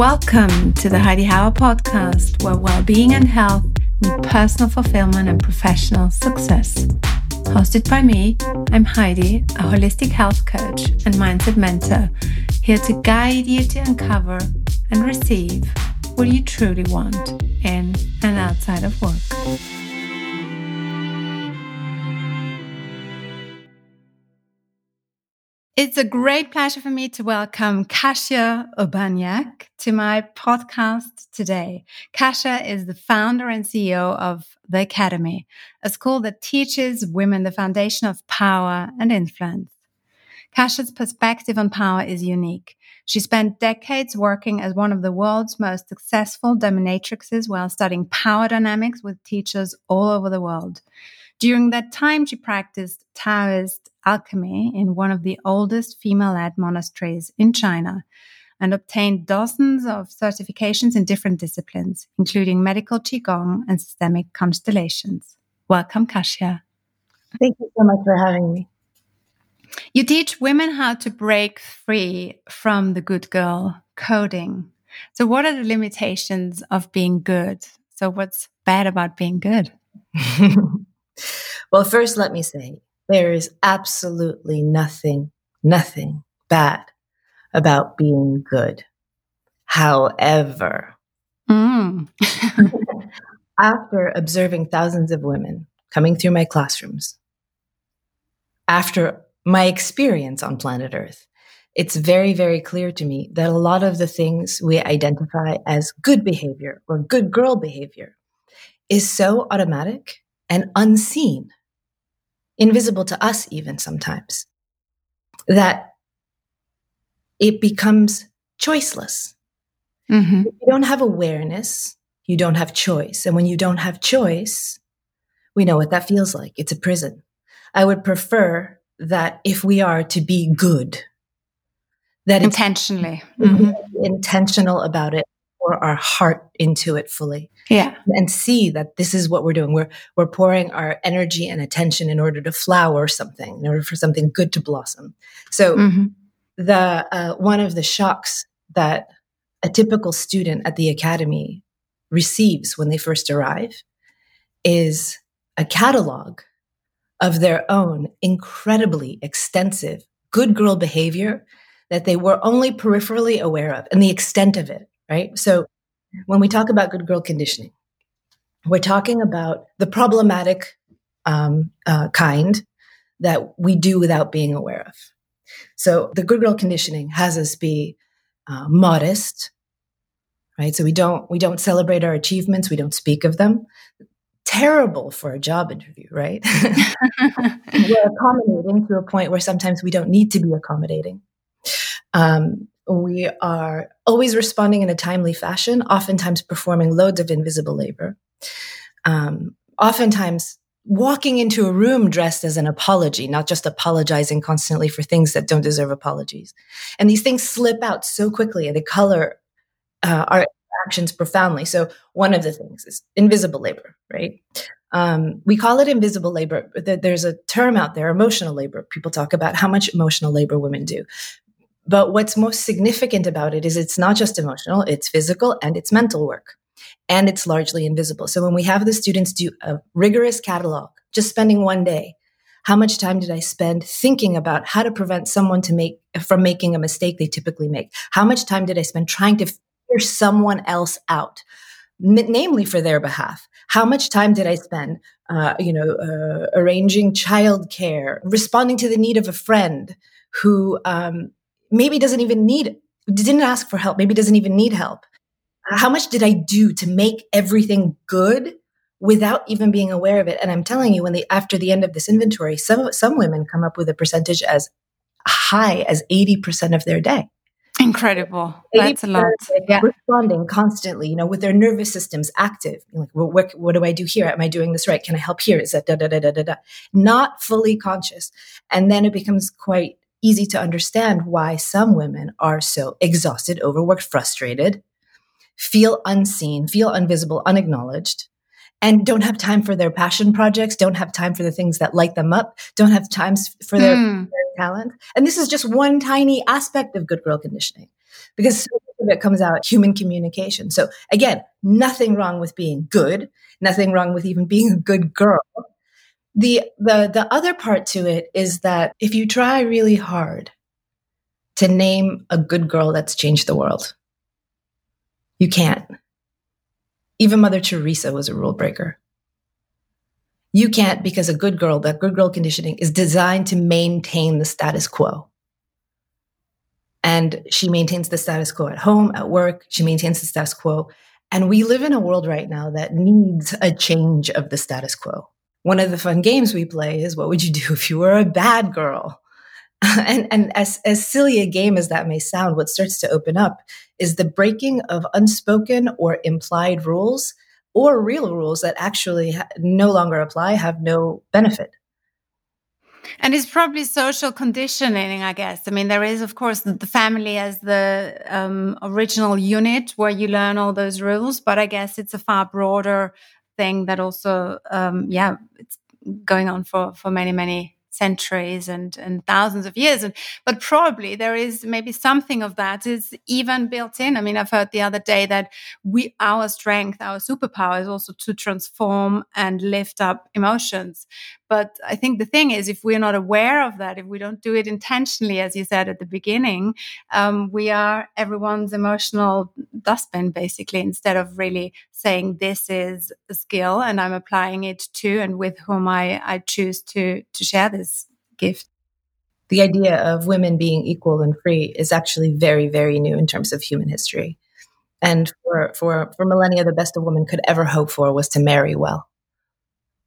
Welcome to the Heidi Hauer podcast, where well-being and health meet personal fulfillment and professional success. Hosted by me, I'm Heidi, a holistic health coach and mindset mentor, here to guide you to uncover and receive what you truly want in and outside of work. It's a great pleasure for me to welcome Kasia Urbaniak to my podcast today. Kasia is the founder and CEO of The Academy, a school that teaches women the foundation of power and influence. Kasia's perspective on power is unique. She spent decades working as one of the world's most successful dominatrixes while studying power dynamics with teachers all over the world. During that time, she practiced Taoist alchemy in one of the oldest female led monasteries in China and obtained dozens of certifications in different disciplines, including medical Qigong and systemic constellations. Welcome, Kasia. Thank you so much for having me. You teach women how to break free from the good girl coding. So, what are the limitations of being good? So, what's bad about being good? well, first, let me say there is absolutely nothing, nothing bad about being good. However, mm. after observing thousands of women coming through my classrooms, after my experience on planet Earth, it's very, very clear to me that a lot of the things we identify as good behavior or good girl behavior is so automatic and unseen, invisible to us, even sometimes, that it becomes choiceless. Mm-hmm. If you don't have awareness, you don't have choice. And when you don't have choice, we know what that feels like. It's a prison. I would prefer that if we are to be good, that intentionally mm-hmm. intentional about it pour our heart into it fully. Yeah. And see that this is what we're doing. We're we're pouring our energy and attention in order to flower something, in order for something good to blossom. So mm-hmm. the uh, one of the shocks that a typical student at the academy receives when they first arrive is a catalog of their own incredibly extensive good girl behavior that they were only peripherally aware of and the extent of it right? So when we talk about good girl conditioning, we're talking about the problematic um, uh, kind that we do without being aware of. So the good girl conditioning has us be uh, modest, right? So we don't we don't celebrate our achievements, we don't speak of them. Terrible for a job interview, right? we're accommodating to a point where sometimes we don't need to be accommodating. Um, we are always responding in a timely fashion, oftentimes performing loads of invisible labor. Um, oftentimes walking into a room dressed as an apology, not just apologizing constantly for things that don't deserve apologies. And these things slip out so quickly and they color uh, our actions profoundly. So one of the things is invisible labor, right? Um, we call it invisible labor. There's a term out there, emotional labor. People talk about how much emotional labor women do. But what's most significant about it is it's not just emotional, it's physical and it's mental work. And it's largely invisible. So when we have the students do a rigorous catalog, just spending one day, how much time did I spend thinking about how to prevent someone to make from making a mistake they typically make? How much time did I spend trying to figure someone else out, namely for their behalf? How much time did I spend, uh, you know, uh, arranging childcare, responding to the need of a friend who um, maybe doesn't even need, didn't ask for help, maybe doesn't even need help. How much did I do to make everything good without even being aware of it? And I'm telling you, when the after the end of this inventory, some some women come up with a percentage as high as 80% of their day. Incredible. That's a lot. Yeah. Responding constantly, you know, with their nervous systems active. Like, well, what, what do I do here? Am I doing this right? Can I help here? Is that da da da da da da? Not fully conscious. And then it becomes quite easy to understand why some women are so exhausted, overworked, frustrated, feel unseen, feel invisible, unacknowledged, and don't have time for their passion projects, don't have time for the things that light them up, don't have times for their, mm. their talent. And this is just one tiny aspect of good girl conditioning. because so much of it comes out human communication. So again, nothing wrong with being good, nothing wrong with even being a good girl. The the the other part to it is that if you try really hard to name a good girl that's changed the world, you can't. Even Mother Teresa was a rule breaker. You can't because a good girl, that good girl conditioning is designed to maintain the status quo. And she maintains the status quo at home, at work. She maintains the status quo. And we live in a world right now that needs a change of the status quo. One of the fun games we play is what would you do if you were a bad girl? and and as, as silly a game as that may sound, what starts to open up is the breaking of unspoken or implied rules or real rules that actually ha- no longer apply have no benefit. And it's probably social conditioning, I guess. I mean, there is, of course, the family as the um, original unit where you learn all those rules, but I guess it's a far broader thing that also, um, yeah, it's going on for, for many, many centuries and, and thousands of years. And, but probably there is maybe something of that is even built in. I mean, I've heard the other day that we, our strength, our superpower is also to transform and lift up emotions. But I think the thing is, if we're not aware of that, if we don't do it intentionally, as you said at the beginning, um, we are everyone's emotional dustbin, basically, instead of really saying this is a skill and I'm applying it to and with whom I, I choose to to share this gift. The idea of women being equal and free is actually very, very new in terms of human history. And for, for, for millennia, the best a woman could ever hope for was to marry well.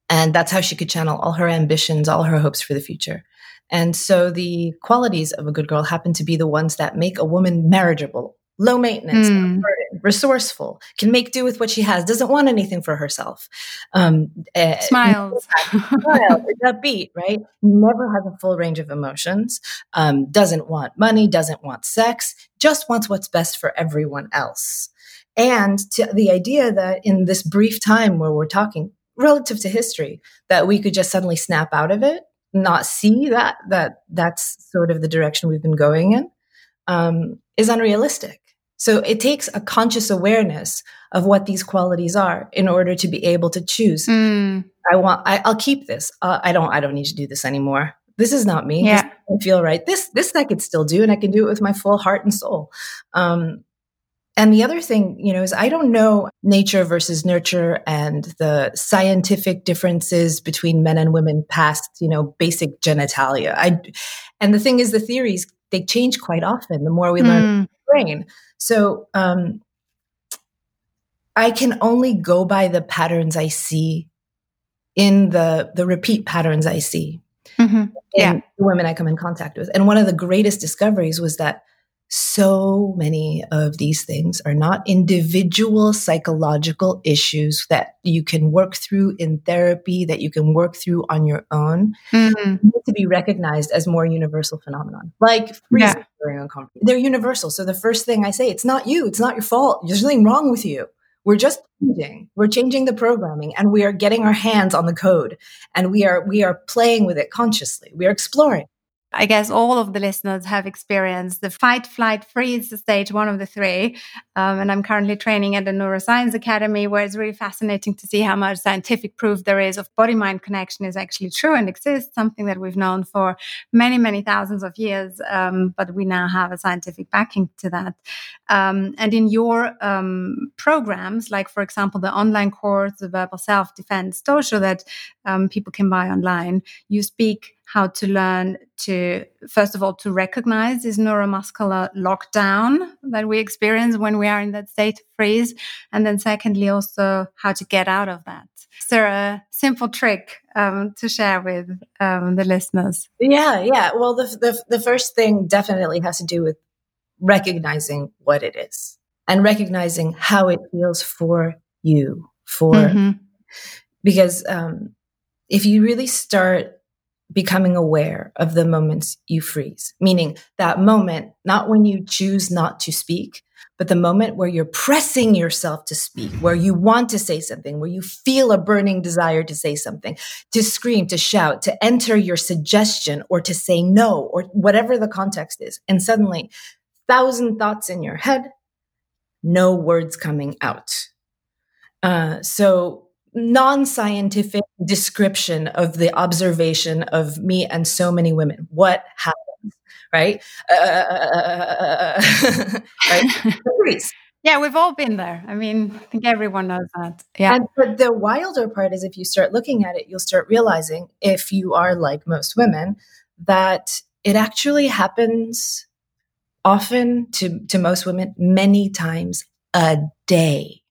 And that's how she could channel all her ambitions, all her hopes for the future. And so the qualities of a good girl happen to be the ones that make a woman marriageable, low maintenance, mm. resourceful, can make do with what she has, doesn't want anything for herself. Um, uh, Smiles. smile, upbeat, right? Never has a full range of emotions, um, doesn't want money, doesn't want sex, just wants what's best for everyone else. And to the idea that in this brief time where we're talking, relative to history that we could just suddenly snap out of it not see that that that's sort of the direction we've been going in um, is unrealistic so it takes a conscious awareness of what these qualities are in order to be able to choose mm. i want I, will keep this uh, i don't i don't need to do this anymore this is not me yeah. I feel right this this i could still do and i can do it with my full heart and soul um, and the other thing, you know, is I don't know nature versus nurture and the scientific differences between men and women past, you know, basic genitalia. I, and the thing is, the theories they change quite often. The more we mm. learn the brain, so um, I can only go by the patterns I see in the the repeat patterns I see mm-hmm. in the women I come in contact with. And one of the greatest discoveries was that so many of these things are not individual psychological issues that you can work through in therapy, that you can work through on your own. Mm-hmm. Need to be recognized as more universal phenomenon, like freezing during uncomfortable. They're universal. So the first thing I say, it's not you, it's not your fault. There's nothing wrong with you. We're just changing. We're changing the programming and we are getting our hands on the code and we are we are playing with it consciously. We are exploring. I guess all of the listeners have experienced the fight, flight, freeze stage, one of the three. Um, and I'm currently training at the Neuroscience Academy, where it's really fascinating to see how much scientific proof there is of body mind connection is actually true and exists, something that we've known for many, many thousands of years. Um, but we now have a scientific backing to that. Um, and in your um, programs, like, for example, the online course, the verbal self defense dojo that um, people can buy online, you speak how to learn to, first of all, to recognize this neuromuscular lockdown that we experience when we are in that state of freeze. And then secondly, also how to get out of that. Is there a simple trick um, to share with um, the listeners? Yeah, yeah. Well, the, the, the first thing definitely has to do with recognizing what it is and recognizing how it feels for you, for, mm-hmm. because um, if you really start becoming aware of the moments you freeze, meaning that moment, not when you choose not to speak, but the moment where you're pressing yourself to speak, where you want to say something, where you feel a burning desire to say something, to scream, to shout, to enter your suggestion or to say no or whatever the context is. And suddenly thousand thoughts in your head, no words coming out. Uh, so, non scientific description of the observation of me and so many women. What happens, right? Uh, uh, uh, uh right? Yeah, we've all been there. I mean, I think everyone knows that. Yeah. And but the wilder part is if you start looking at it, you'll start realizing if you are like most women, that it actually happens often to, to most women many times a day.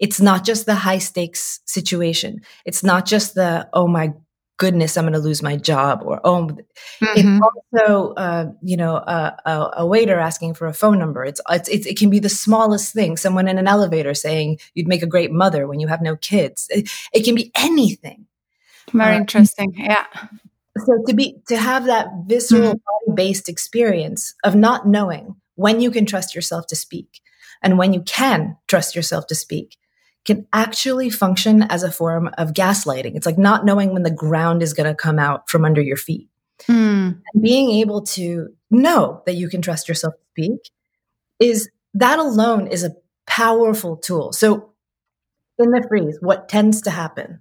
It's not just the high stakes situation. It's not just the, oh my goodness, I'm going to lose my job or, oh, mm-hmm. it's also, uh, you know, a, a, a, waiter asking for a phone number. It's, it's, it's, it can be the smallest thing. Someone in an elevator saying you'd make a great mother when you have no kids. It, it can be anything. Very uh, interesting. Yeah so to be to have that visceral mm-hmm. body based experience of not knowing when you can trust yourself to speak and when you can trust yourself to speak can actually function as a form of gaslighting it's like not knowing when the ground is going to come out from under your feet mm. and being able to know that you can trust yourself to speak is that alone is a powerful tool so in the freeze what tends to happen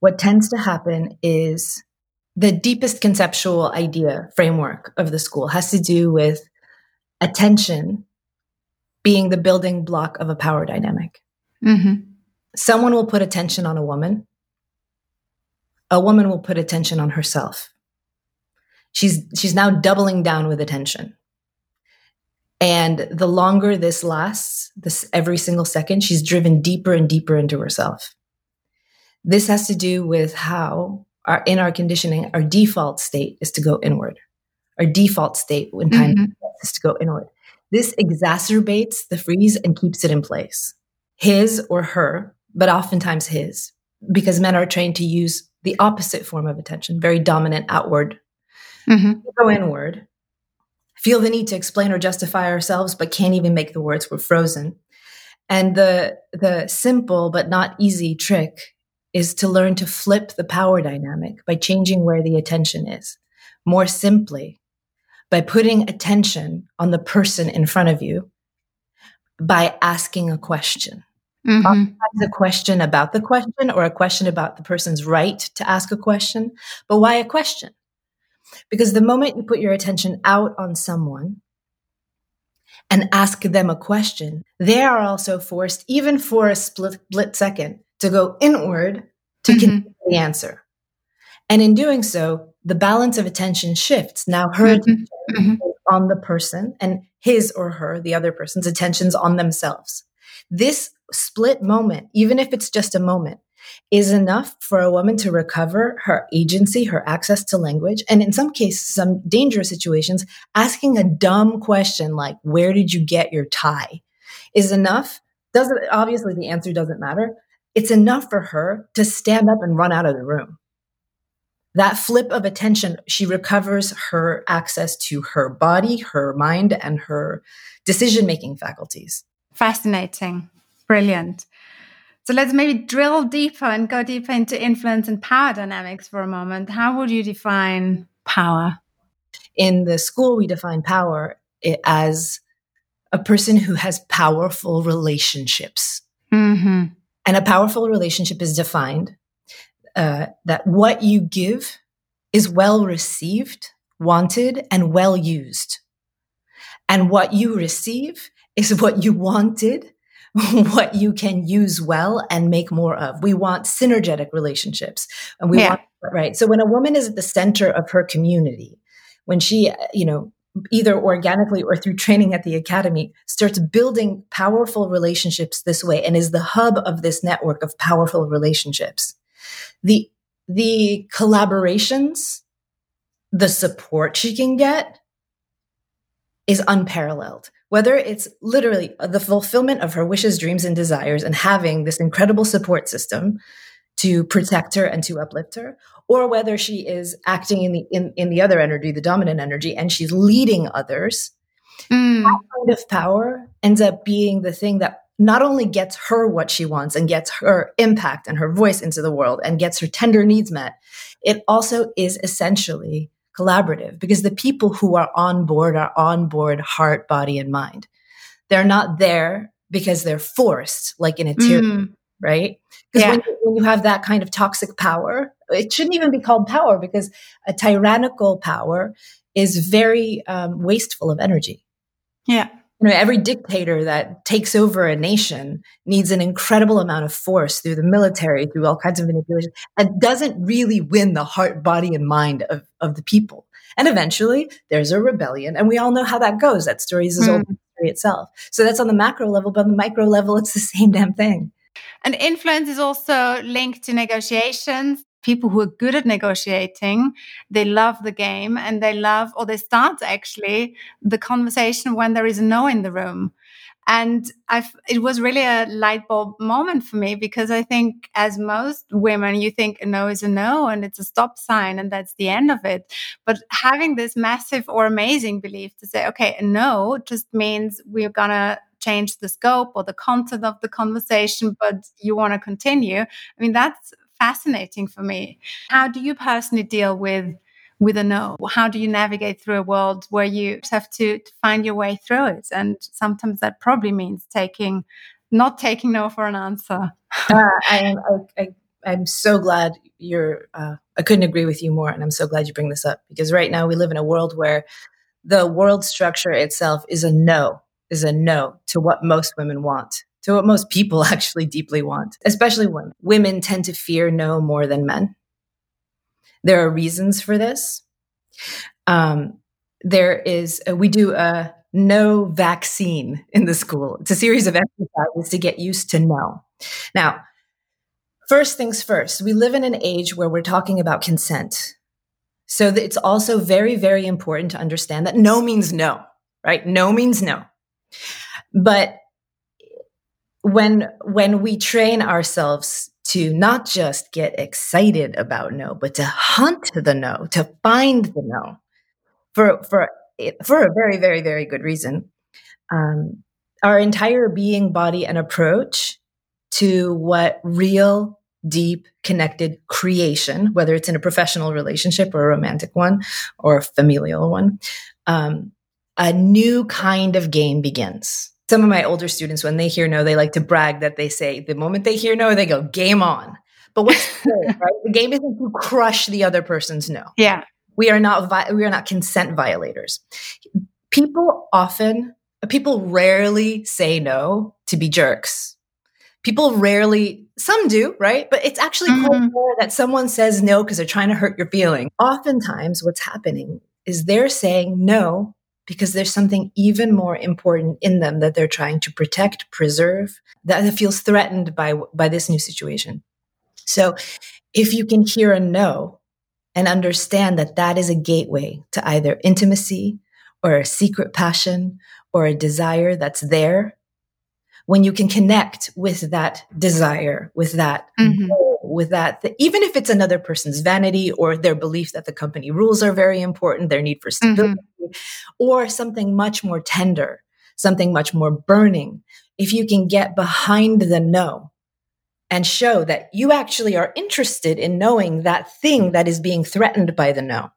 what tends to happen is the deepest conceptual idea framework of the school has to do with attention being the building block of a power dynamic. Mm-hmm. Someone will put attention on a woman. A woman will put attention on herself. She's, she's now doubling down with attention. And the longer this lasts, this every single second, she's driven deeper and deeper into herself. This has to do with how our in our conditioning, our default state is to go inward. Our default state when time mm-hmm. is to go inward. This exacerbates the freeze and keeps it in place. His or her, but oftentimes his, because men are trained to use the opposite form of attention, very dominant outward. Mm-hmm. Go inward, feel the need to explain or justify ourselves, but can't even make the words. We're frozen. And the the simple but not easy trick is to learn to flip the power dynamic by changing where the attention is. More simply, by putting attention on the person in front of you by asking a question. Mm-hmm. a question about the question or a question about the person's right to ask a question. But why a question? Because the moment you put your attention out on someone and ask them a question, they are also forced, even for a split, split second, to go inward to mm-hmm. get the answer. And in doing so, the balance of attention shifts. Now her mm-hmm. attention mm-hmm. on the person and his or her, the other person's attention's on themselves. This split moment, even if it's just a moment, is enough for a woman to recover her agency, her access to language, and in some cases, some dangerous situations, asking a dumb question like, Where did you get your tie? is enough. Doesn't obviously the answer doesn't matter, it's enough for her to stand up and run out of the room. That flip of attention, she recovers her access to her body, her mind, and her decision making faculties. Fascinating. Brilliant. So let's maybe drill deeper and go deeper into influence and power dynamics for a moment. How would you define power? In the school, we define power as a person who has powerful relationships. Mm-hmm. And a powerful relationship is defined uh, that what you give is well received, wanted, and well used. And what you receive is what you wanted, what you can use well and make more of. We want synergetic relationships. And we yeah. want, right? So when a woman is at the center of her community, when she, you know, either organically or through training at the academy, starts building powerful relationships this way and is the hub of this network of powerful relationships. The, the collaborations, the support she can get is unparalleled. Whether it's literally the fulfillment of her wishes, dreams, and desires, and having this incredible support system to protect her and to uplift her, or whether she is acting in the in, in the other energy, the dominant energy, and she's leading others. Mm. That kind of power ends up being the thing that not only gets her what she wants and gets her impact and her voice into the world and gets her tender needs met, it also is essentially collaborative because the people who are on board are on board heart, body, and mind. They're not there because they're forced, like in a tyranny, mm. right? Because yeah. when, when you have that kind of toxic power, it shouldn't even be called power because a tyrannical power is very um, wasteful of energy. Yeah you know, every dictator that takes over a nation needs an incredible amount of force through the military, through all kinds of manipulation, and doesn't really win the heart, body, and mind of, of the people. And eventually there's a rebellion, and we all know how that goes. That story is as mm. old as history itself. So that's on the macro level, but on the micro level, it's the same damn thing. And influence is also linked to negotiations people who are good at negotiating, they love the game and they love, or they start actually the conversation when there is no in the room. And I've, it was really a light bulb moment for me because I think, as most women, you think a no is a no and it's a stop sign and that's the end of it. But having this massive or amazing belief to say, okay, a no just means we're going to change the scope or the content of the conversation, but you want to continue. I mean, that's fascinating for me. How do you personally deal with with a no? How do you navigate through a world where you have to, to find your way through it? And sometimes that probably means taking not taking no for an answer. uh, I am I, I, am so glad you're. Uh, I couldn't agree with you more, and I'm so glad you bring this up because right now we live in a world where the world structure itself is a no, is a no to what most women want to what most people actually deeply want, especially women. Women tend to fear no more than men. There are reasons for this. Um, there is, a, we do a no vaccine in the school. It's a series of exercises to get used to no. Now, first things first, we live in an age where we're talking about consent. So it's also very, very important to understand that no means no, right? No means no. But when when we train ourselves to not just get excited about no, but to hunt the no, to find the no, for for for a very very very good reason. Um, our entire being, body, and approach to what real, deep, connected creation, whether it's in a professional relationship or a romantic one or a familial one, um, a new kind of game begins some of my older students, when they hear no, they like to brag that they say the moment they hear no, they go game on. But what's the game, right? The game isn't to crush the other person's no. Yeah, we are not vi- we are not consent violators. People often, people rarely say no to be jerks. People rarely, some do, right? But it's actually mm-hmm. quite rare that someone says no because they're trying to hurt your feeling. Oftentimes, what's happening is they're saying no because there's something even more important in them that they're trying to protect, preserve, that feels threatened by, by this new situation. So if you can hear a no and understand that that is a gateway to either intimacy or a secret passion or a desire that's there, when you can connect with that desire, with that mm-hmm with that, that, even if it's another person's vanity or their belief that the company rules are very important, their need for stability, mm-hmm. Or something much more tender, something much more burning, if you can get behind the no and show that you actually are interested in knowing that thing that is being threatened by the no,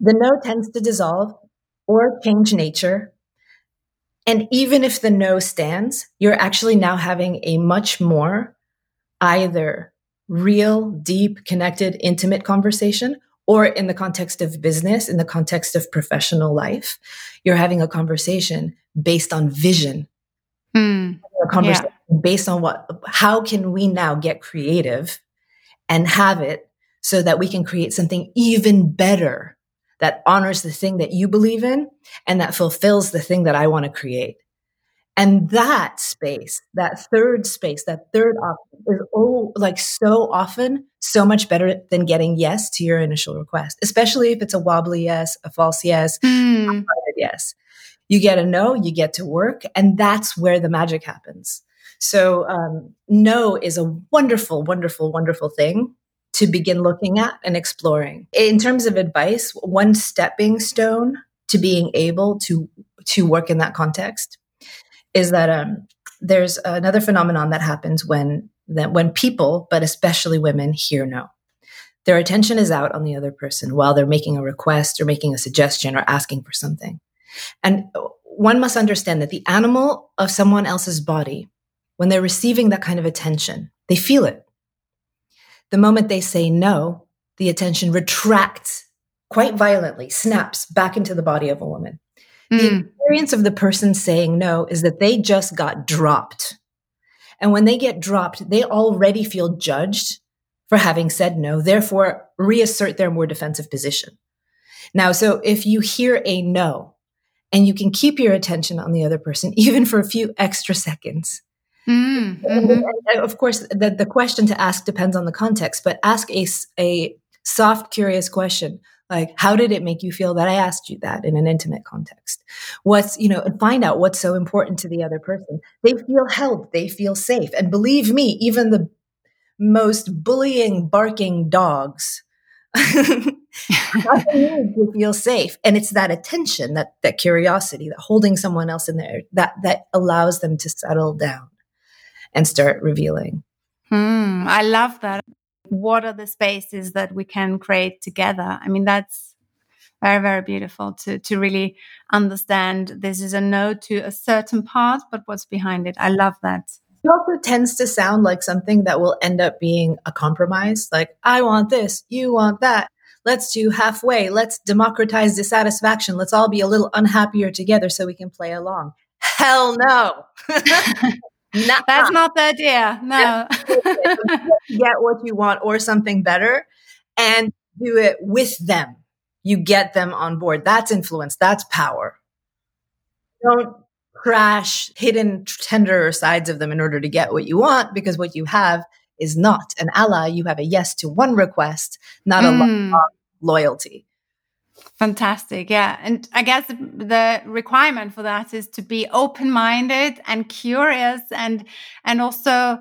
the no tends to dissolve or change nature. And even if the no stands, you're actually now having a much more either real, deep, connected, intimate conversation, or in the context of business, in the context of professional life, you're having a conversation based on vision. Mm, a conversation yeah. based on what, how can we now get creative and have it so that we can create something even better that honors the thing that you believe in and that fulfills the thing that I want to create. And that space, that third space, that third option is oh, like so often so much better than getting yes to your initial request, especially if it's a wobbly yes, a false yes, mm. yes. You get a no, you get to work, and that's where the magic happens. So, um, no is a wonderful, wonderful, wonderful thing to begin looking at and exploring. In terms of advice, one stepping stone to being able to to work in that context is that um, there's another phenomenon that happens when that when people, but especially women, hear no. their attention is out on the other person while they're making a request or making a suggestion or asking for something. And one must understand that the animal of someone else's body, when they're receiving that kind of attention, they feel it. The moment they say no, the attention retracts quite violently, snaps back into the body of a woman. Mm. The hmm. experience of the person saying no is that they just got dropped. And when they get dropped, they already feel judged for having said no, therefore reassert their more defensive position. Now, so if you hear a no and you can keep your attention on the other person, even for a few extra seconds, mm, mm-hmm. of course, the, the question to ask depends on the context, but ask a, a soft, curious question like how did it make you feel that i asked you that in an intimate context? What's you know and find out what's so important to the other person. They feel held they feel safe. And believe me even the most bullying, barking dogs. to feel safe. And it's that attention that that curiosity that holding someone else in there that that allows them to settle down and start revealing. Hmm, i love that what are the spaces that we can create together i mean that's very very beautiful to to really understand this is a no to a certain part but what's behind it i love that it also tends to sound like something that will end up being a compromise. Like, I want this, you want that. Let's do halfway. Let's democratize dissatisfaction. Let's all be a little unhappier together so we can play along. Hell no. That's not the idea. No. get what you want or something better and do it with them. You get them on board. That's influence. That's power. Don't crash hidden tender sides of them in order to get what you want because what you have is not an ally. You have a yes to one request, not a mm. a loyalty. Fantastic. Yeah. And I guess the requirement for that is to be open-minded and curious and and also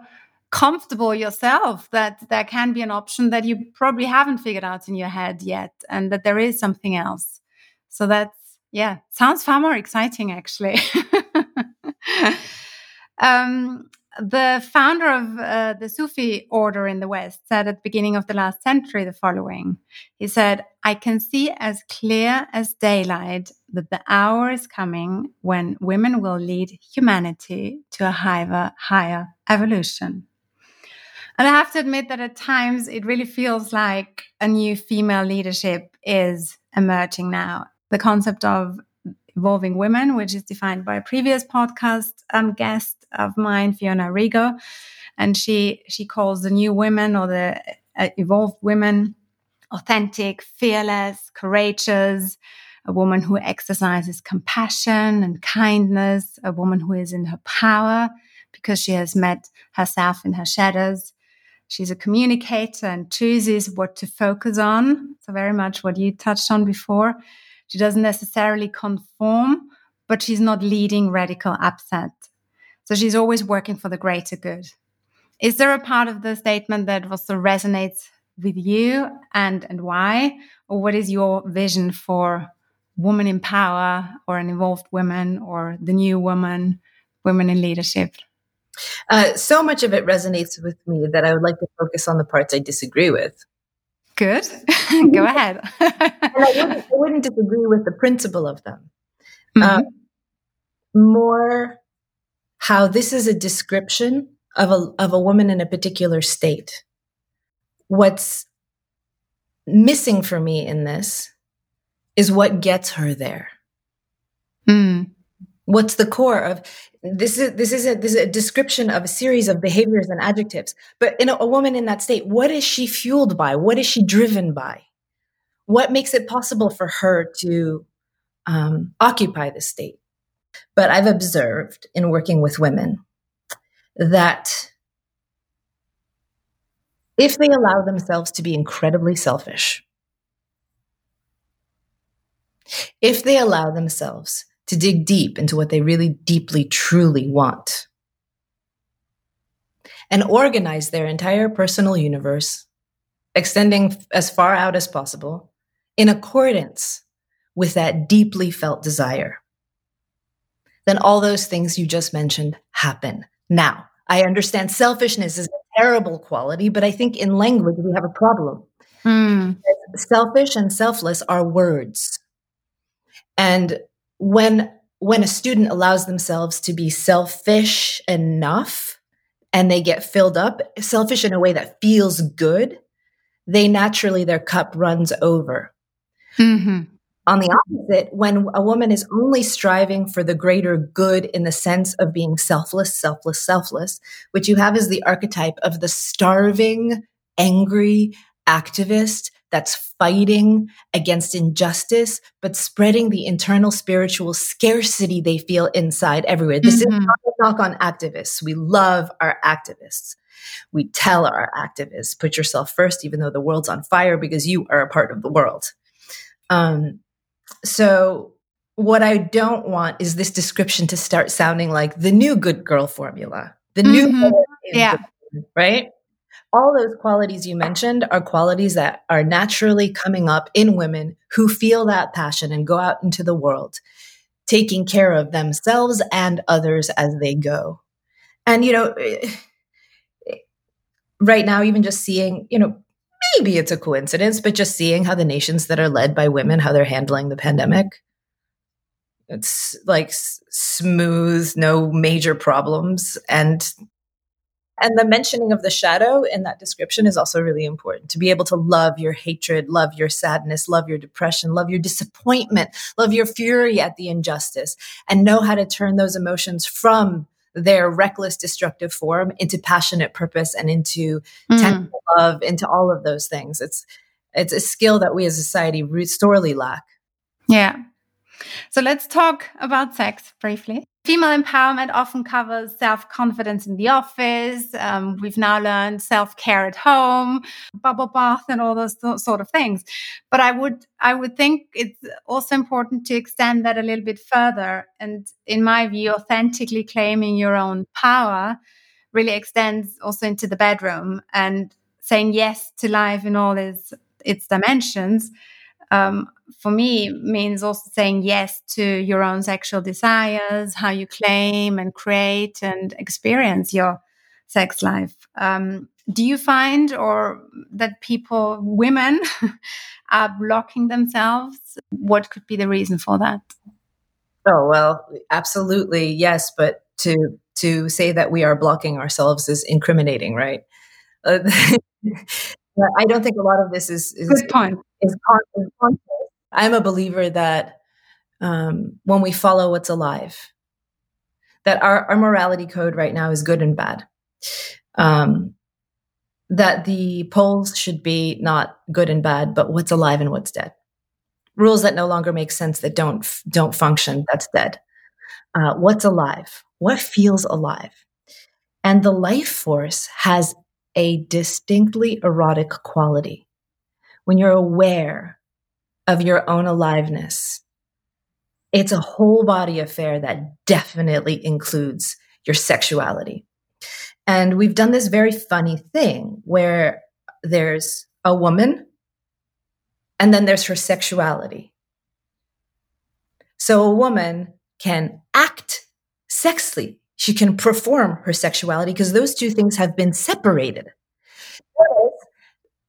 comfortable yourself that there can be an option that you probably haven't figured out in your head yet and that there is something else. So that's yeah, sounds far more exciting actually. um, the founder of uh, the Sufi order in the West said at the beginning of the last century the following. He said, I can see as clear as daylight that the hour is coming when women will lead humanity to a higher, higher evolution. And I have to admit that at times it really feels like a new female leadership is emerging now. The concept of Evolving Women, which is defined by a previous podcast um, guest of mine, Fiona Rigo. And she, she calls the new women or the uh, evolved women authentic, fearless, courageous, a woman who exercises compassion and kindness, a woman who is in her power because she has met herself in her shadows. She's a communicator and chooses what to focus on. So, very much what you touched on before. She doesn't necessarily conform, but she's not leading radical upset. So she's always working for the greater good. Is there a part of the statement that also resonates with you and, and why? Or what is your vision for woman in power or an involved woman or the new woman, women in leadership? Uh, so much of it resonates with me that I would like to focus on the parts I disagree with. Good. Go ahead. I, wouldn't, I, wouldn't, disagree with the principle of them. Mm-hmm. Um, more how this is a description of a, of a woman in a particular state. What's missing for me in this is what gets her there. Mm. What's the core of this is this is a this is a description of a series of behaviors and adjectives but in a, a, woman in that state what is she fueled by what is she driven by what makes it possible for her to um, occupy the state but i've observed in working with women that if they allow themselves to be incredibly selfish if they allow themselves to dig deep into what they really deeply, truly want and organize their entire personal universe, extending as far out as possible in accordance with that deeply felt desire. Then all those things you just mentioned happen. Now, I understand selfishness is a terrible quality, but I think in language we have a problem Mm. Selfish and selfless are words. And when when a student allows themselves to be selfish enough and they get filled up, selfish in a way that feels good, they naturally, their cup runs over. Mm-hmm. On the opposite, when a woman is only striving for the greater good in the sense of being selfless, selfless, selfless, what you have is the archetype of the starving, angry activist that's fighting against injustice, but spreading the internal spiritual scarcity they feel inside everywhere. This mm-hmm. is not a knock on activists. We love our activists. We tell our activists, put yourself first, even though the world's on fire, because you are a part of the world. Um, so, what I don't want is this description to start sounding like the new good girl formula, the new, mm-hmm. yeah, right? all those qualities you mentioned are qualities that are naturally coming up in women who feel that passion and go out into the world, taking care of themselves and others as they go. And, you know, right now, even just seeing, you know, maybe it's a coincidence, but just seeing how the nations that are led by women, how they're handling the pandemic, it's like smooth, no major problems. And and the mentioning of the shadow in that description is also really important to be able to love your hatred, love your sadness, love your depression, love your disappointment, love your fury at the injustice, and know how to turn those emotions from their reckless, destructive form into passionate purpose and into mm. tender love, into all of those things. It's it's a skill that we as a society sorely lack. Yeah. So let's talk about sex briefly. Female empowerment often covers self confidence in the office. Um, we've now learned self care at home, bubble bath, and all those th- sort of things. But I would, I would think it's also important to extend that a little bit further. And in my view, authentically claiming your own power really extends also into the bedroom and saying yes to life in all its its dimensions um, for me means also saying yes to your own sexual desires, how you claim and create and experience your sex life. Um, do you find or that people, women, are blocking themselves? What could be the reason for that? Oh well, absolutely yes, but to to say that we are blocking ourselves is incriminating, right? Uh, I don't think a lot of this is, is good point. Is, is. I'm a believer that um, when we follow what's alive, that our, our morality code right now is good and bad. Um, that the poles should be not good and bad, but what's alive and what's dead. Rules that no longer make sense, that don't don't function, that's dead. Uh, what's alive? What feels alive? And the life force has a distinctly erotic quality. When you're aware of your own aliveness, it's a whole body affair that definitely includes your sexuality. And we've done this very funny thing where there's a woman and then there's her sexuality. So a woman can act sexily she can perform her sexuality because those two things have been separated.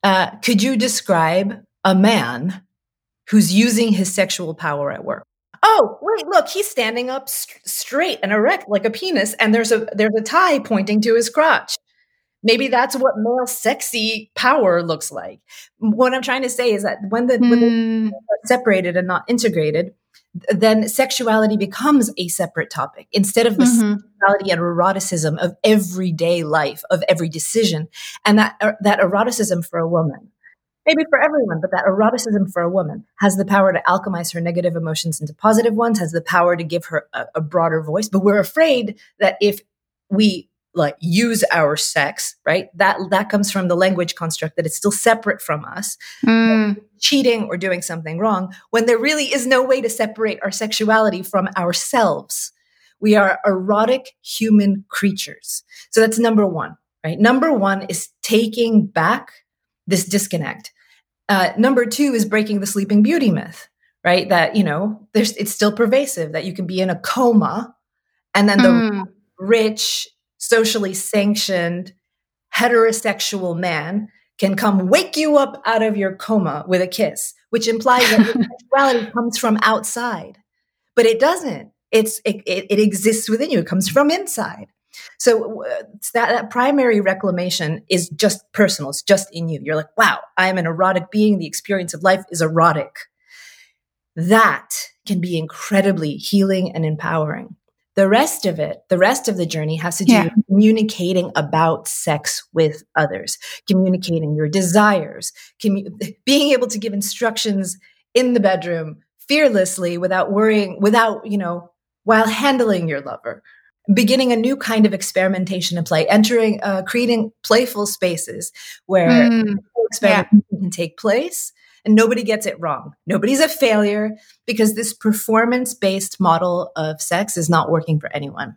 Uh, could you describe a man who's using his sexual power at work? Oh, wait, look, he's standing up st- straight and erect like a penis, and there's a there's a tie pointing to his crotch. Maybe that's what male sexy power looks like. What I'm trying to say is that when the, mm. when hmm. separated and not integrated, then sexuality becomes a separate topic instead of the mm-hmm. sexuality and eroticism of everyday life, of every decision. And that, er, that eroticism for a woman, maybe for everyone, but that eroticism for a woman has the power to alchemize her negative emotions into positive ones, has the power to give her a, a broader voice. But we're afraid that if we like use our sex right? That that comes from the language construct that it's still separate from us. Mm. cheating or doing something wrong when there really is no way to separate our sexuality from ourselves. We are erotic human creatures. So that's number one right? Number one is taking back this disconnect. Uh, number two is breaking the sleeping beauty myth right? That you know there's it's still pervasive that you can be in a coma and then the mm. rich socially sanctioned heterosexual man can come wake you up out of your coma with a kiss, which implies that sexuality comes from outside. But it doesn't. It's it, it, it exists within you. It comes from inside. So that, that primary reclamation is just personal. It's just in you. You're like, wow, I am an erotic being. The experience of life is erotic. That can be incredibly healing and empowering. The rest of it, the rest of the journey has to do yeah. with communicating about sex with others, communicating your desires, commu- being able to give instructions in the bedroom fearlessly without worrying, without, you know, while handling your lover, beginning a new kind of experimentation and play, entering, uh, creating playful spaces where mm, experimentation yeah. can take place and nobody gets it wrong. Nobody's a failure because this performance based model of sex is not working for anyone.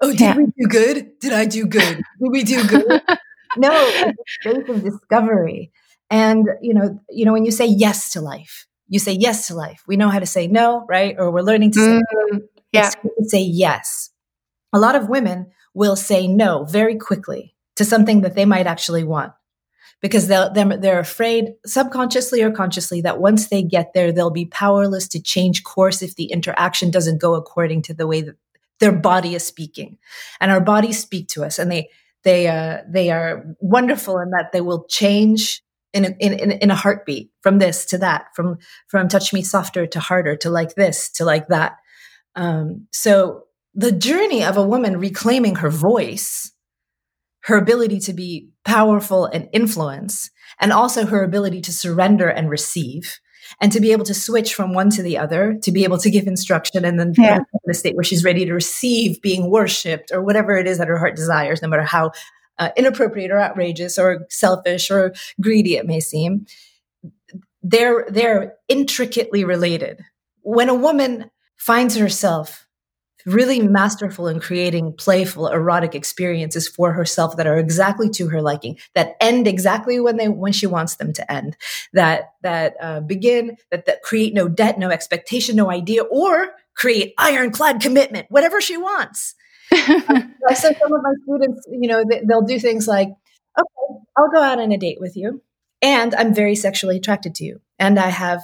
Oh, did yeah. we do good? Did I do good? Did we do good? no, it's a space of discovery. And you know, you know, when you say yes to life, you say yes to life. We know how to say no, right? Or we're learning to say mm, yeah. say yes. A lot of women will say no very quickly to something that they might actually want because they're, they're afraid subconsciously or consciously that once they get there, they'll be powerless to change course if the interaction doesn't go according to the way that their body is speaking. And our bodies speak to us and they, they, uh, they are wonderful in that they will change in a, in, in, in a heartbeat from this to that, from, from touch me softer to harder to like this to like that. Um, so the journey of a woman reclaiming her voice her ability to be powerful and influence, and also her ability to surrender and receive, and to be able to switch from one to the other, to be able to give instruction, and then yeah. in a state where she's ready to receive being worshipped or whatever it is that her heart desires, no matter how uh, inappropriate or outrageous or selfish or greedy it may seem. They're they're intricately related. When a woman finds herself really masterful in creating playful erotic experiences for herself that are exactly to her liking that end exactly when they when she wants them to end that that uh, begin that that create no debt no expectation no idea or create ironclad commitment whatever she wants. I said some of my students you know they, they'll do things like okay i'll go out on a date with you and i'm very sexually attracted to you and i have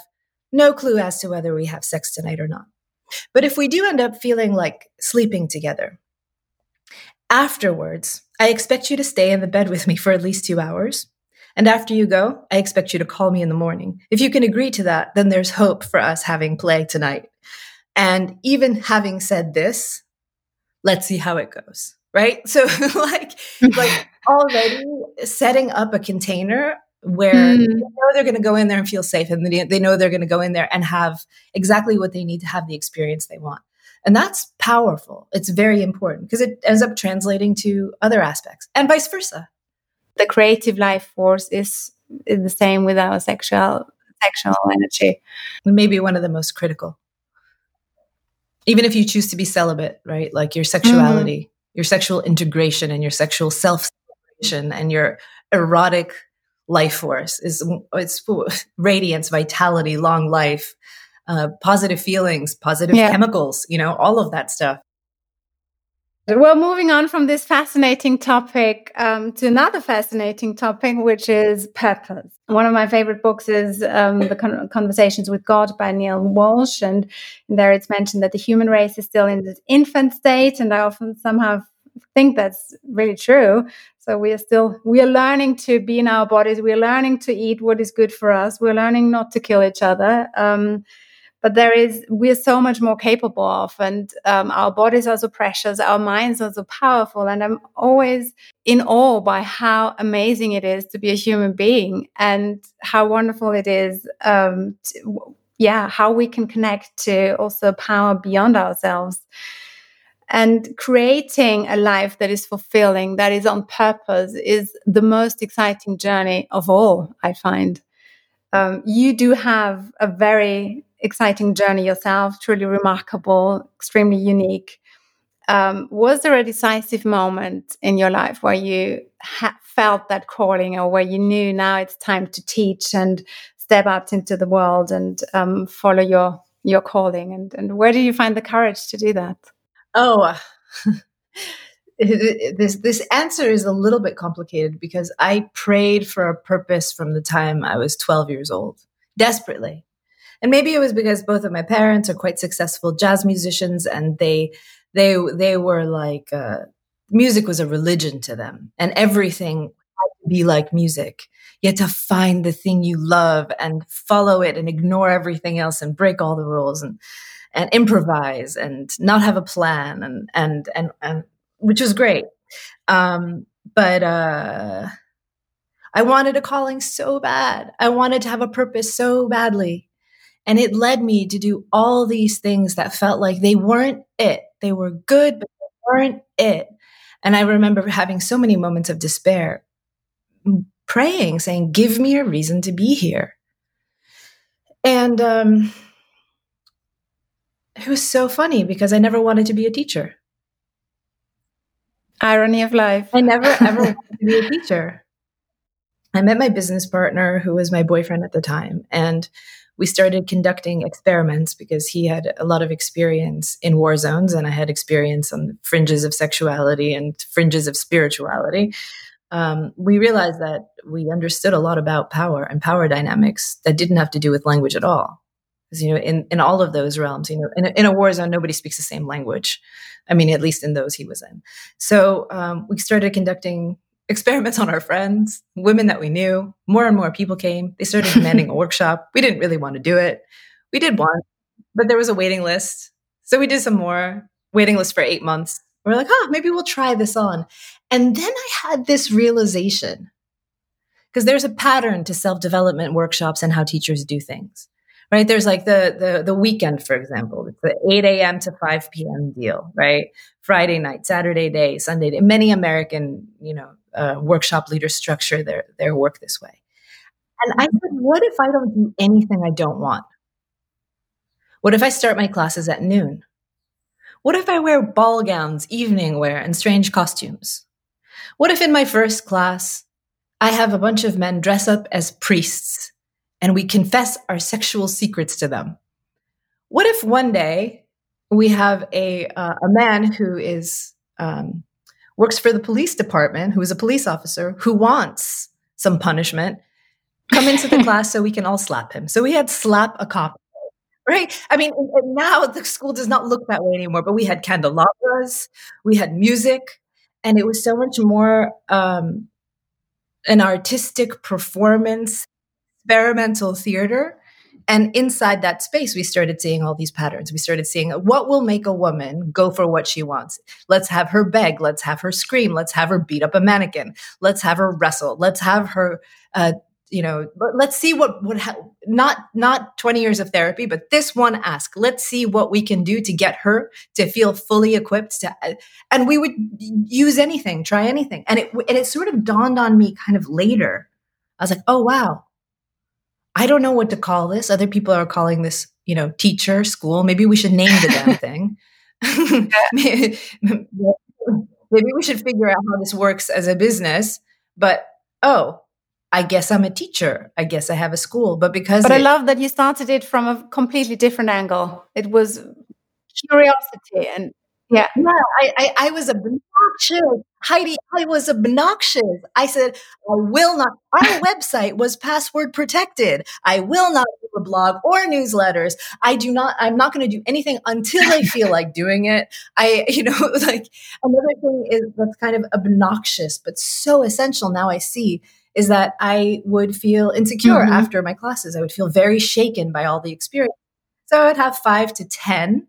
no clue as to whether we have sex tonight or not but if we do end up feeling like sleeping together, afterwards, I expect you to stay in the bed with me for at least two hours. And after you go, I expect you to call me in the morning. If you can agree to that, then there's hope for us having play tonight. And even having said this, let's see how it goes. Right. So like, like already setting up a container where mm. they know they're going to go in there and feel safe and they know they're going to go in there and have exactly what they need to have the experience they want. And that's powerful. It's very important because it ends up translating to other aspects and vice versa. The creative life force is, is the same with our sexual sexual energy. Maybe one of the most critical. Even if you choose to be celibate, right? Like your sexuality, mm. your sexual integration and your sexual self and your erotic life force is it's radiance vitality long life uh, positive feelings positive yeah. chemicals you know all of that stuff well moving on from this fascinating topic um, to another fascinating topic which is purpose one of my favorite books is um, the Con- conversations with god by Neale Walsch and there it's mentioned that the human race is still in this infant state and i often somehow think that's really true so we are still we are learning to be in our bodies. We are learning to eat what is good for us. We're learning not to kill each other. Um, but there is we are so much more capable of, and um, our bodies are so precious. Our minds are so powerful, and I'm always in awe by how amazing it is to be a human being, and how wonderful it is. Um, to, yeah, how we can connect to also power beyond ourselves and creating a life that is fulfilling, that is on purpose, is the most exciting journey of all, I find. Um, you do have a very exciting journey yourself, truly remarkable, extremely unique. Um, was there a decisive moment in your life where you ha- felt that calling or where you knew now it's time to teach and step out into the world and um, follow your your calling and, and where do you find the courage to do that Oh, this this answer is a little bit complicated because I prayed for a purpose from the time I was 12 years old, desperately. And maybe it was because both of my parents are quite successful jazz musicians and they they they were like uh, music was a religion to them and everything be like music. You had to find the thing you love and follow it and ignore everything else and break all the rules and and improvise and not have a plan and and and and which was great. Um, but uh, I wanted a calling so bad. I wanted to have a purpose so badly. And it led me to do all these things that felt like they weren't it. They were good, but they weren't it. And I remember having so many moments of despair, praying, saying, Give me a reason to be here. And um, it was so funny because I never wanted to be a teacher. Irony of life. I never ever wanted to be a teacher. I met my business partner, who was my boyfriend at the time, and we started conducting experiments because he had a lot of experience in war zones and I had experience on the fringes of sexuality and fringes of spirituality. Um, we realized that we understood a lot about power and power dynamics that didn't have to do with language at all. Because, you know, in, in all of those realms, you know, in a, in a war zone, nobody speaks the same language. I mean, at least in those he was in. So um, we started conducting experiments on our friends, women that we knew. More and more people came. They started demanding a workshop. We didn't really want to do it. We did one, but there was a waiting list. So we did some more waiting list for eight months. We're like, oh, maybe we'll try this on. And then I had this realization because there's a pattern to self development workshops and how teachers do things right? There's like the the the weekend, for example, it's the 8 a.m. to 5 p.m. deal, right? Friday night, Saturday day, Sunday day. Many American, you know, uh, workshop leaders structure their their work this way. And I said, what if I don't do anything I don't want? What if I start my classes at noon? What if I wear ball gowns, evening wear, and strange costumes? What if in my first class I have a bunch of men dress up as priests and we confess our sexual secrets to them. What if one day we have a uh, a man who is um, works for the police department, who is a police officer, who wants some punishment, come into the class so we can all slap him. So we had slap a cop, right? I mean, now the school does not look that way anymore. But we had candelabras, we had music, and it was so much more um, an artistic performance experimental theater. And inside that space, we started seeing all these patterns. We started seeing what will make a woman go for what she wants. Let's have her beg. Let's have her scream. Let's have her beat up a mannequin. Let's have her wrestle. Let's have her, uh, you know, let's see what would ha- not not 20 years of therapy, but this one ask. Let's see what we can do to get her to feel fully equipped to, uh, and we would use anything, try anything. And it and it sort of dawned on me kind of later. I was like, oh wow, I don't know what to call this. Other people are calling this, you know, teacher, school. Maybe we should name the damn thing. maybe, we should figure out how this works as a business. But oh, I guess I'm a teacher. I guess I have a school. But because But it, I love that you started it from a completely different angle. It was curiosity and yeah. Yeah, I, I, I was obnoxious. Heidi, I was obnoxious. I said, I will not. Our website was password protected. I will not do a blog or newsletters. I do not, I'm not going to do anything until I feel like doing it. I, you know, like another thing is that's kind of obnoxious, but so essential now I see is that I would feel insecure mm-hmm. after my classes. I would feel very shaken by all the experience. So I would have five to 10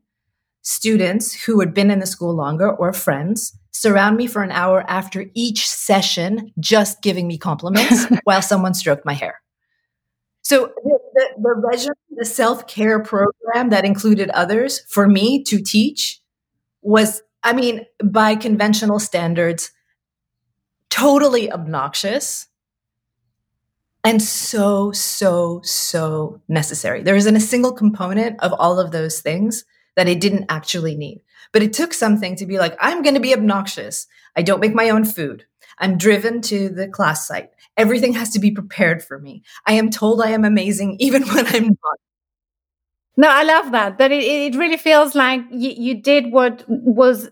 students who had been in the school longer or friends surround me for an hour after each session, just giving me compliments while someone stroked my hair. So the, the, the regimen, the self-care program that included others for me to teach was, I mean, by conventional standards, totally obnoxious and so, so, so necessary. There isn't a single component of all of those things that I didn't actually need. But it took something to be like, I'm going to be obnoxious. I don't make my own food. I'm driven to the class site. Everything has to be prepared for me. I am told I am amazing even when I'm not. No, I love that. That it, it really feels like you, you did what was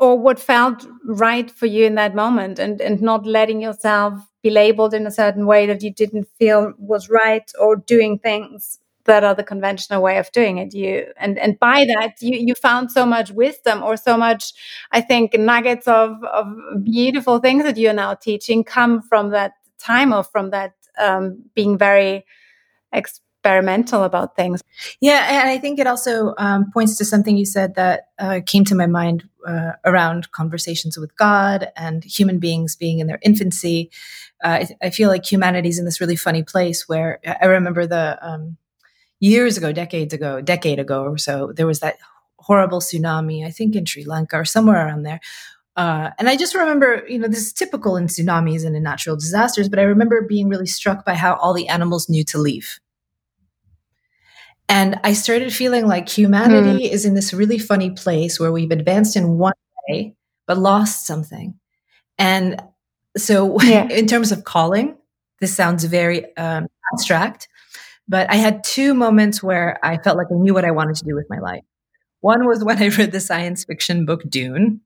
or what felt right for you in that moment, and and not letting yourself be labeled in a certain way that you didn't feel was right, or doing things that are the conventional way of doing it. You and and by that you you found so much wisdom or so much, I think, nuggets of of beautiful things that you are now teaching come from that time or from that um, being very. Experimental about things. Yeah, and I think it also um, points to something you said that uh, came to my mind uh, around conversations with God and human beings being in their infancy. Uh, I, I, feel like humanity's in this really funny place where I remember the um, years ago, decades ago, decade ago or so, there was that horrible tsunami, I think in Sri Lanka or somewhere around there, uh, and I just remember, you know, this is typical in tsunamis and in natural disasters, but I remember being really struck by how all the animals knew to leave. And I started feeling like humanity mm. is in this really funny place where we've advanced in one way, but lost something. And so, yeah. in terms of calling, this sounds very um, abstract, but I had two moments where I felt like I knew what I wanted to do with my life. One was when I read the science fiction book Dune,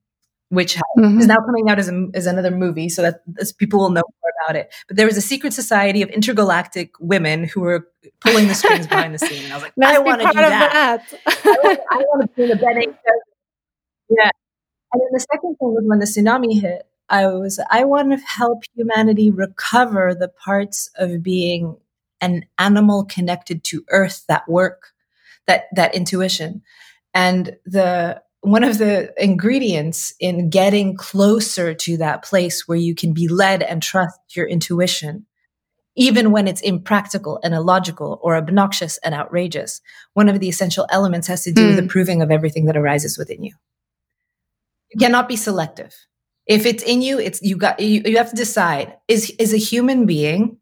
which mm-hmm. is now coming out as, a, as another movie, so that as people will know more about it. But there was a secret society of intergalactic women who were pulling the strings behind the scene. And I was like, I want to do that. that. I want to be the Ben Yeah. And then the second thing was when the tsunami hit, I was, I want to help humanity recover the parts of being an animal connected to earth that work, that, that intuition. And the, one of the ingredients in getting closer to that place where you can be led and trust your intuition, even when it's impractical and illogical or obnoxious and outrageous, one of the essential elements has to do mm. with hmm. approving of everything that arises within you. You cannot be selective. If it's in you, it's you got you, you have to decide is is a human being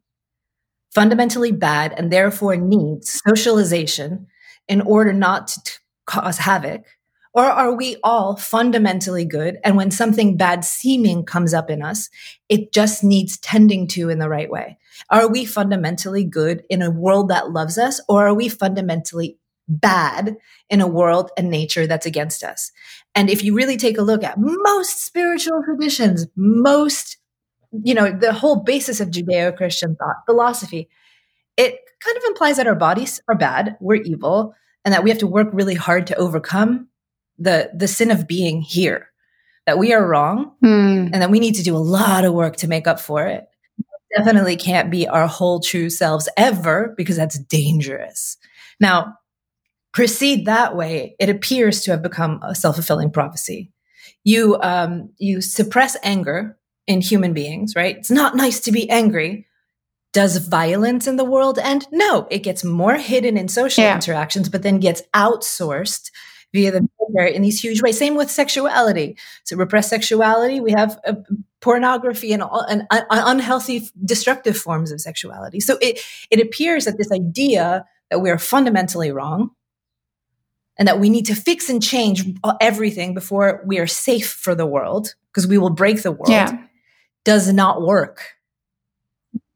fundamentally bad and therefore needs socialization in order not to cause havoc or are we all fundamentally good? And when something bad seeming comes up in us, it just needs tending to in the right way. Are we fundamentally good in a world that loves us? Or are we fundamentally bad in a world and nature that's against us? And if you really take a look at most spiritual traditions, most, you know, the whole basis of Judeo Christian thought, philosophy, it kind of implies that our bodies are bad, we're evil, and that we have to work really hard to overcome the the sin of being here that we are wrong mm. and that we need to do a lot of work to make up for it. Definitely can't be our whole true selves ever because that's dangerous. Now proceed that way it appears to have become a self-fulfilling prophecy. You um you suppress anger in human beings right it's not nice to be angry does violence in the world end no it gets more hidden in social yeah. interactions but then gets outsourced via the military in these huge ways. Same with sexuality. So repressed sexuality, we have uh, pornography and, and uh, unhealthy, destructive forms of sexuality. So it it appears that this idea that we are fundamentally wrong and that we need to fix and change everything before we are safe for the world because we will break the world yeah. Does not work.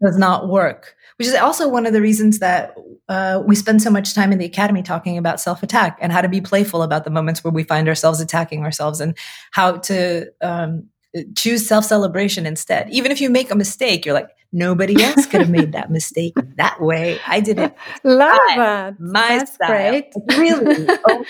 Does not work which is also one of the reasons that uh, we spend so much time in the academy talking about self attack and how to be playful about the moments where we find ourselves attacking ourselves and how to um, choose self celebration instead. Even if you make a mistake, you're like, nobody else could have made that mistake that way. I did it. Love that. My That's style. great. Really. Oh.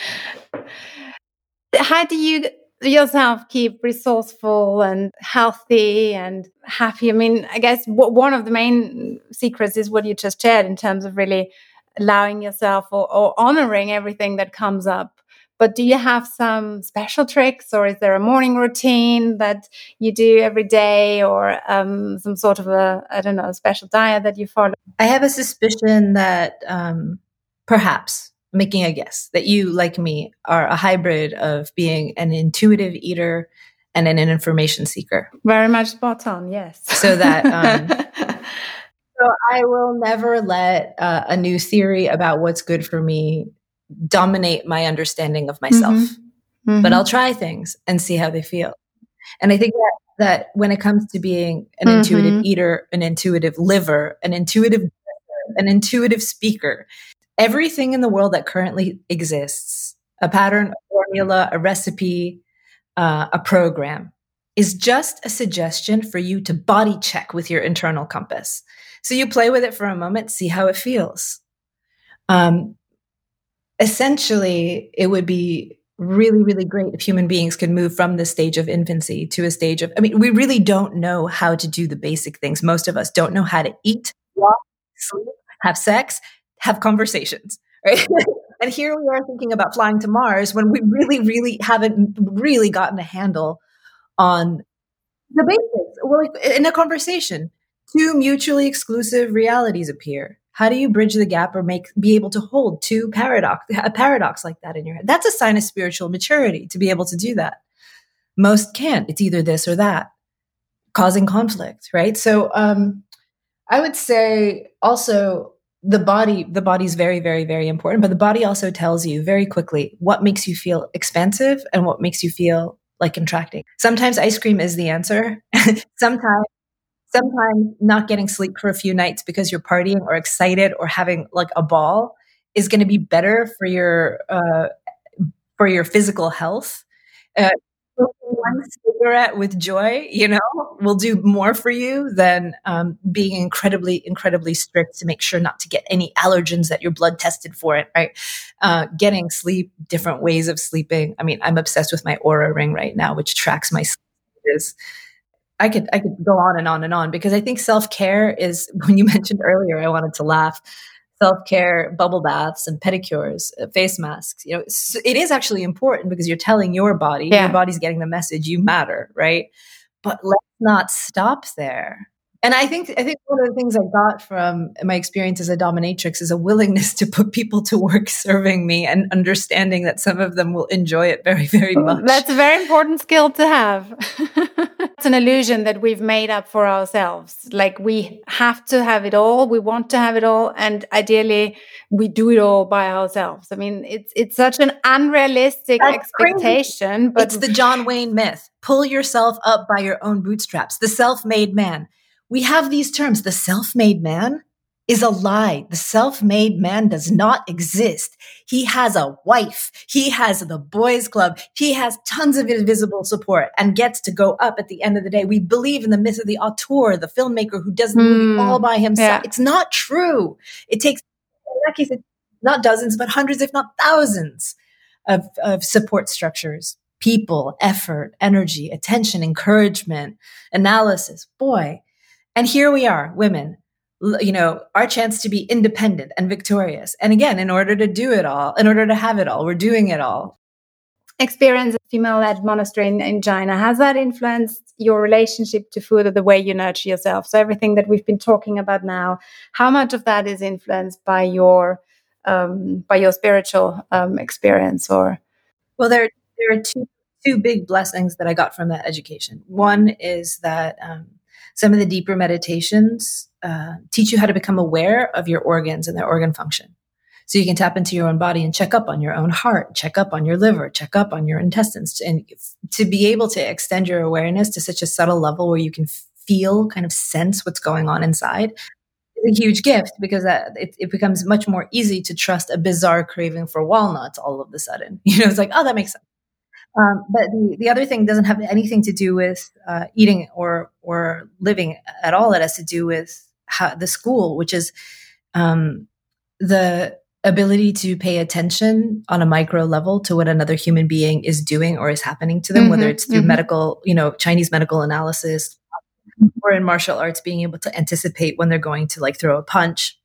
How do you yourself keep resourceful and healthy and happy? I mean, I guess one of the main secrets is what you just shared in terms of really allowing yourself or, or honoring everything that comes up. But do you have some special tricks, or is there a morning routine that you do every day, or um, some sort of a I don't know special diet that you follow? I have a suspicion that um, perhaps making a guess that you, like me, are a hybrid of being an intuitive eater and an information seeker. Very much spot on, yes. So that. Um, so I will never let uh, a new theory about what's good for me dominate my understanding of myself. Mm-hmm. Mm-hmm. But I'll try things and see how they feel. And I think that that when it comes to being an mm-hmm. intuitive eater, an intuitive liver, an intuitive an intuitive speaker, everything in the world that currently exists a pattern, a formula, a recipe, uh, a program is just a suggestion for you to body check with your internal compass. So you play with it for a moment, see how it feels. Um, essentially, it would be really, really great if human beings could move from the stage of infancy to a stage of, I mean, we really don't know how to do the basic things. Most of us don't know how to eat, walk, sleep, have sex, have conversations, right? and here we are thinking about flying to Mars when we really, really haven't really gotten a handle on the basics. Well, in a conversation, two mutually exclusive realities appear. How do you bridge the gap or make be able to hold two paradox a paradox like that in your head? That's a sign of spiritual maturity to be able to do that. Most can't. It's either this or that, causing conflict, right? So um, I would say also the body the body's very very very important but the body also tells you very quickly what makes you feel expansive and what makes you feel like contracting. Sometimes ice cream is the answer. Sometimes sometimes not getting sleep for a few nights because you're partying or excited or having like a ball is going to be better for your uh, for your physical health. Uh, one at with joy, you know, will do more for you than um, being incredibly, incredibly strict to make sure not to get any allergens that your blood tested for it, right? Uh, getting sleep, different ways of sleeping. I mean, I'm obsessed with my Oura ring right now, which tracks my sleep. I could I could go on and on and on because I think self care is when you mentioned earlier I wanted to laugh self care, bubble baths, and pedicures, uh, face masks. You know, it is actually important because you're telling your body, yeah. your body's getting the message you matter, right? But let's not stop there. And I think I think one of the things I got from my experience as a dominatrix is a willingness to put people to work serving me and understanding that some of them will enjoy it very, very much. That's a very important skill to have. it's an illusion that we've made up for ourselves. Like we have to have it all, we want to have it all, and ideally we do it all by ourselves. I mean, it's it's such an unrealistic That's expectation. Crazy. But it's the John Wayne myth. Pull yourself up by your own bootstraps. The self-made man we have these terms. The self made man is a lie. The self made man does not exist. He has a wife. He has the boys club. He has tons of invisible support and gets to go up at the end of the day. We believe in the myth of the auteur, the filmmaker who does the mm, movie all by himself. Yeah. It's not true. It takes, in that case, not dozens, but hundreds, if not thousands of, of support structures, people, effort, energy, attention, encouragement, analysis. Boy, and here we are, women, you know, our chance to be independent and victorious. And again, in order to do it all, in order to have it all, we're doing it all. Experience female led monastery in, in China, has that influenced your relationship to food or the way you nurture yourself? So, everything that we've been talking about now, how much of that is influenced by your um, by your spiritual um, experience or well there there are two two big blessings that i got from that education one is that um, some of the deeper meditations uh, teach you how to become aware of your organs and their organ function. So you can tap into your own body and check up on your own heart, check up on your liver, check up on your intestines, and to be able to extend your awareness to such a subtle level where you can feel, kind of sense what's going on inside a huge gift because that, it, it becomes much more easy to trust a bizarre craving for walnuts all of a sudden. You know, it's like, oh, that makes sense. Um, but the, the other thing doesn't have anything to do with uh, eating or or living at all. It has to do with how, the school, which is um, the ability to pay attention on a micro level to what another human being is doing or is happening to them, mm-hmm, whether it's through mm-hmm. medical, you know, Chinese medical analysis or in martial arts, being able to anticipate when they're going to like throw a punch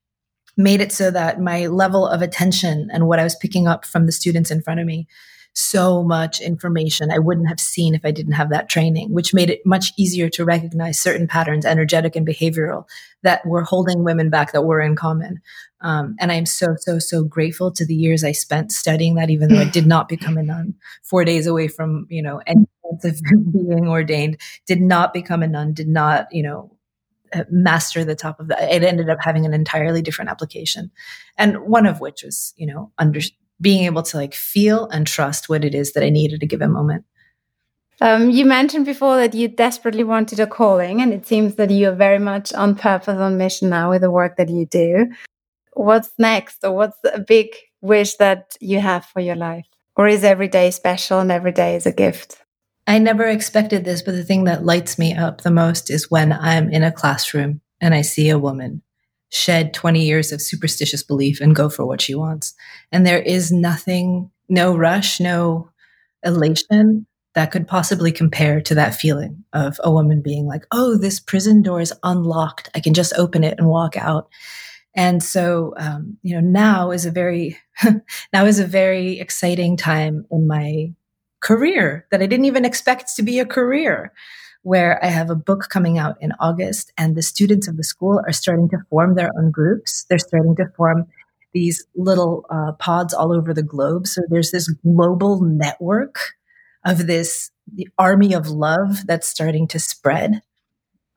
made it so that my level of attention and what I was picking up from the students in front of me so much information I wouldn't have seen if I didn't have that training, which made it much easier to recognize certain patterns, energetic and behavioral, that were holding women back that were in common. Um, and I'm so, so, so grateful to the years I spent studying that, even though I did not become a nun four days away from, you know, any sense of being ordained, did not become a nun, did not, you know, uh, master the top of that. It ended up having an entirely different application. And one of which was, you know, under, being able to like feel and trust what it is that I need at a given moment. Um, you mentioned before that you desperately wanted a calling, and it seems that you are very much on purpose, on mission now with the work that you do. what's next or what's a big wish that you have for your life? Or is every day special and every day is a gift? I never expected this, but the thing that lights me up the most is when I'm in a classroom and I see a woman shed 20 years of superstitious belief and go for what she wants. And there is nothing, no rush, no elation that could possibly compare to that feeling of a woman being like, oh, this prison door is unlocked. I can just open it and walk out. And so, um, you know, now is a very, now is a very exciting time in my career that I didn't even expect to be a career where I have a book coming out in August, and the students of the school are starting to form their own groups. They're starting to form these little uh, pods all over the globe. So there's this global network of this the army of love that's starting to spread.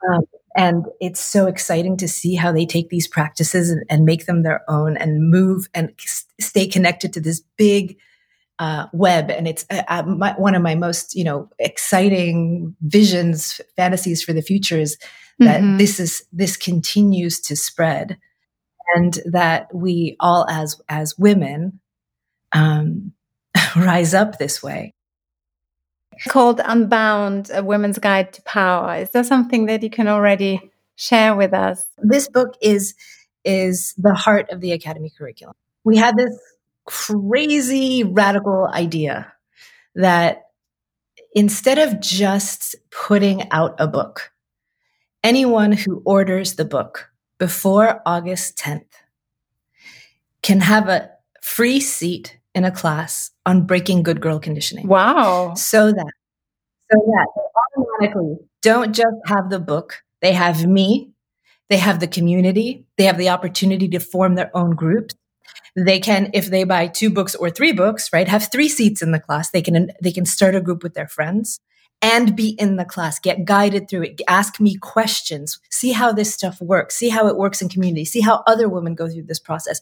Um, and it's so exciting to see how they take these practices and, and make them their own and move and stay connected to this big uh, web, and it's uh, uh, my, one of my most you know exciting visions, fantasies for the future is that mm-hmm. this is this continues to spread, and that we all as as women um, rise up this way. Called Unbound: A Women's Guide to Power. Is there something that you can already share with us? This book is is the heart of the academy curriculum. We had this crazy radical idea that instead of just putting out a book, anyone who orders the book before August 10th can have a free seat in a class on breaking good girl conditioning. Wow. So that so that they automatically don't just have the book, they have me, they have the community, they have the opportunity to form their own groups they can if they buy two books or three books right have three seats in the class they can they can start a group with their friends and be in the class get guided through it ask me questions see how this stuff works see how it works in community see how other women go through this process.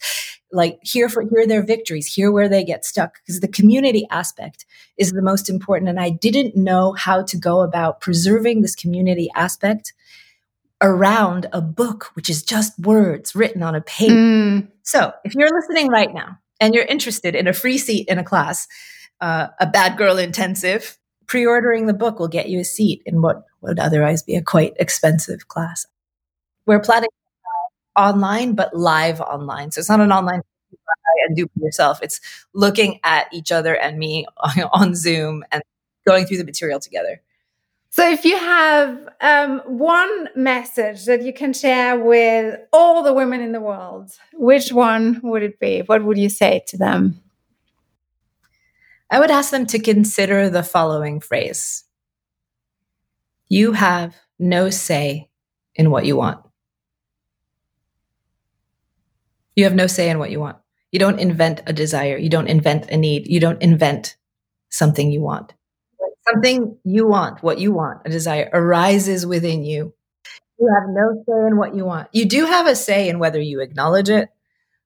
Like hear for hear their victories hear where they get stuck because the community aspect is the most important and i didn't know how to go about preserving this community aspect around a book, which is just words written on a page. Mm. So if you're listening right now and you're interested in a free seat in a class, uh, a bad girl intensive, pre-ordering the book will get you a seat in what would otherwise be a quite expensive class. We're planning online, but live online. So it's not an online and do for yourself. It's looking at each other and me on Zoom and going through the material together. So, if you have um, one message that you can share with all the women in the world, which one would it be? What would you say to them? I would ask them to consider the following phrase You have no say in what you want. You have no say in what you want. You don't invent a desire. You don't invent a need. You don't invent something you want something you want, what you want, a desire arises within you. You have no say in what you want. You do have a say in whether you acknowledge it,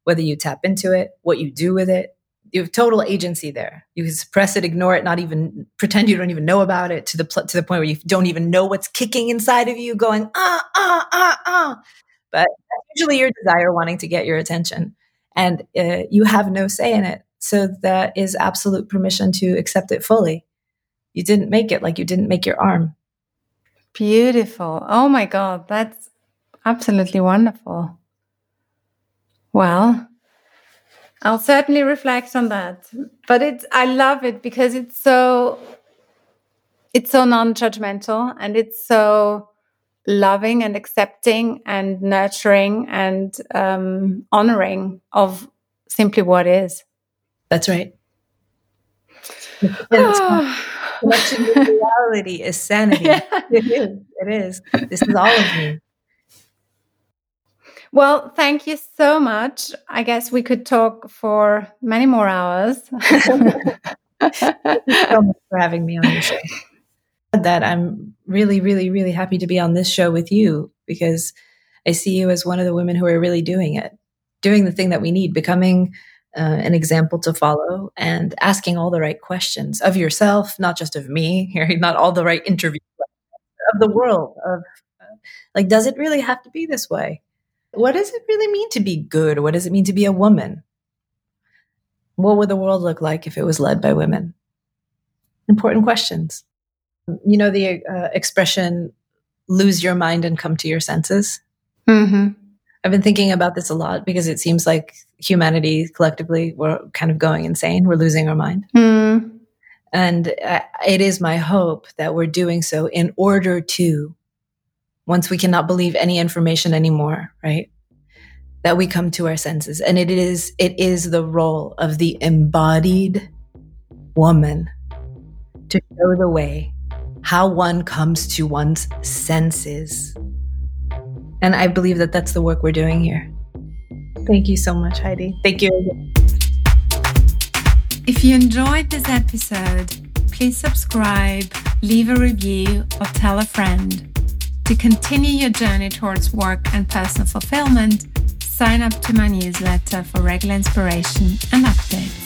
whether you tap into it, what you do with it. You have total agency there. You can suppress it, ignore it, not even pretend you don't even know about it to the pl- to the point where you don't even know what's kicking inside of you, going ah ah ah ah. But usually your desire wanting to get your attention, and uh, you have no say in it. So that is absolute permission to accept it fully you didn't make it like you didn't make your arm. Beautiful. Oh my God. That's absolutely wonderful. Well, I'll certainly reflect on that. But it's I love it because it's so it's so non-judgmental and it's so loving and accepting and nurturing and um, honoring of simply what is. That's right. Connection with reality is sanity. It is. It is. This is all of me. Well, thank you so much. I guess we could talk for many more hours. thank you so much for having me on the show. That I'm really, really, really happy to be on this show with you because I see you as one of the women who are really doing it, doing the thing that we need, becoming uh, an example to follow and asking all the right questions of yourself, not just of me, not all the right interviews of the world. Of like, does it really have to be this way? what does it really mean to be good? What does it mean to be a woman? What would the world look like if it was led by women? Important questions. You know the uh, expression lose your mind and come to your senses? Mm-hmm. I've been thinking about this a lot because it seems like humanity collectively, we're kind of going insane. We're losing our mind. Mm. And uh, it is my hope that we're doing so in order to, once we cannot believe any information anymore, right? That we come to our senses. And it is, it is the role of the embodied woman to show the way how one comes to one's senses. And I believe that that's the work we're doing here. Thank you so much, Heidi. Thank you. If you enjoyed this episode, please subscribe, leave a review, or tell a friend. To continue your journey towards work and personal fulfillment, sign up to my newsletter for regular inspiration and updates.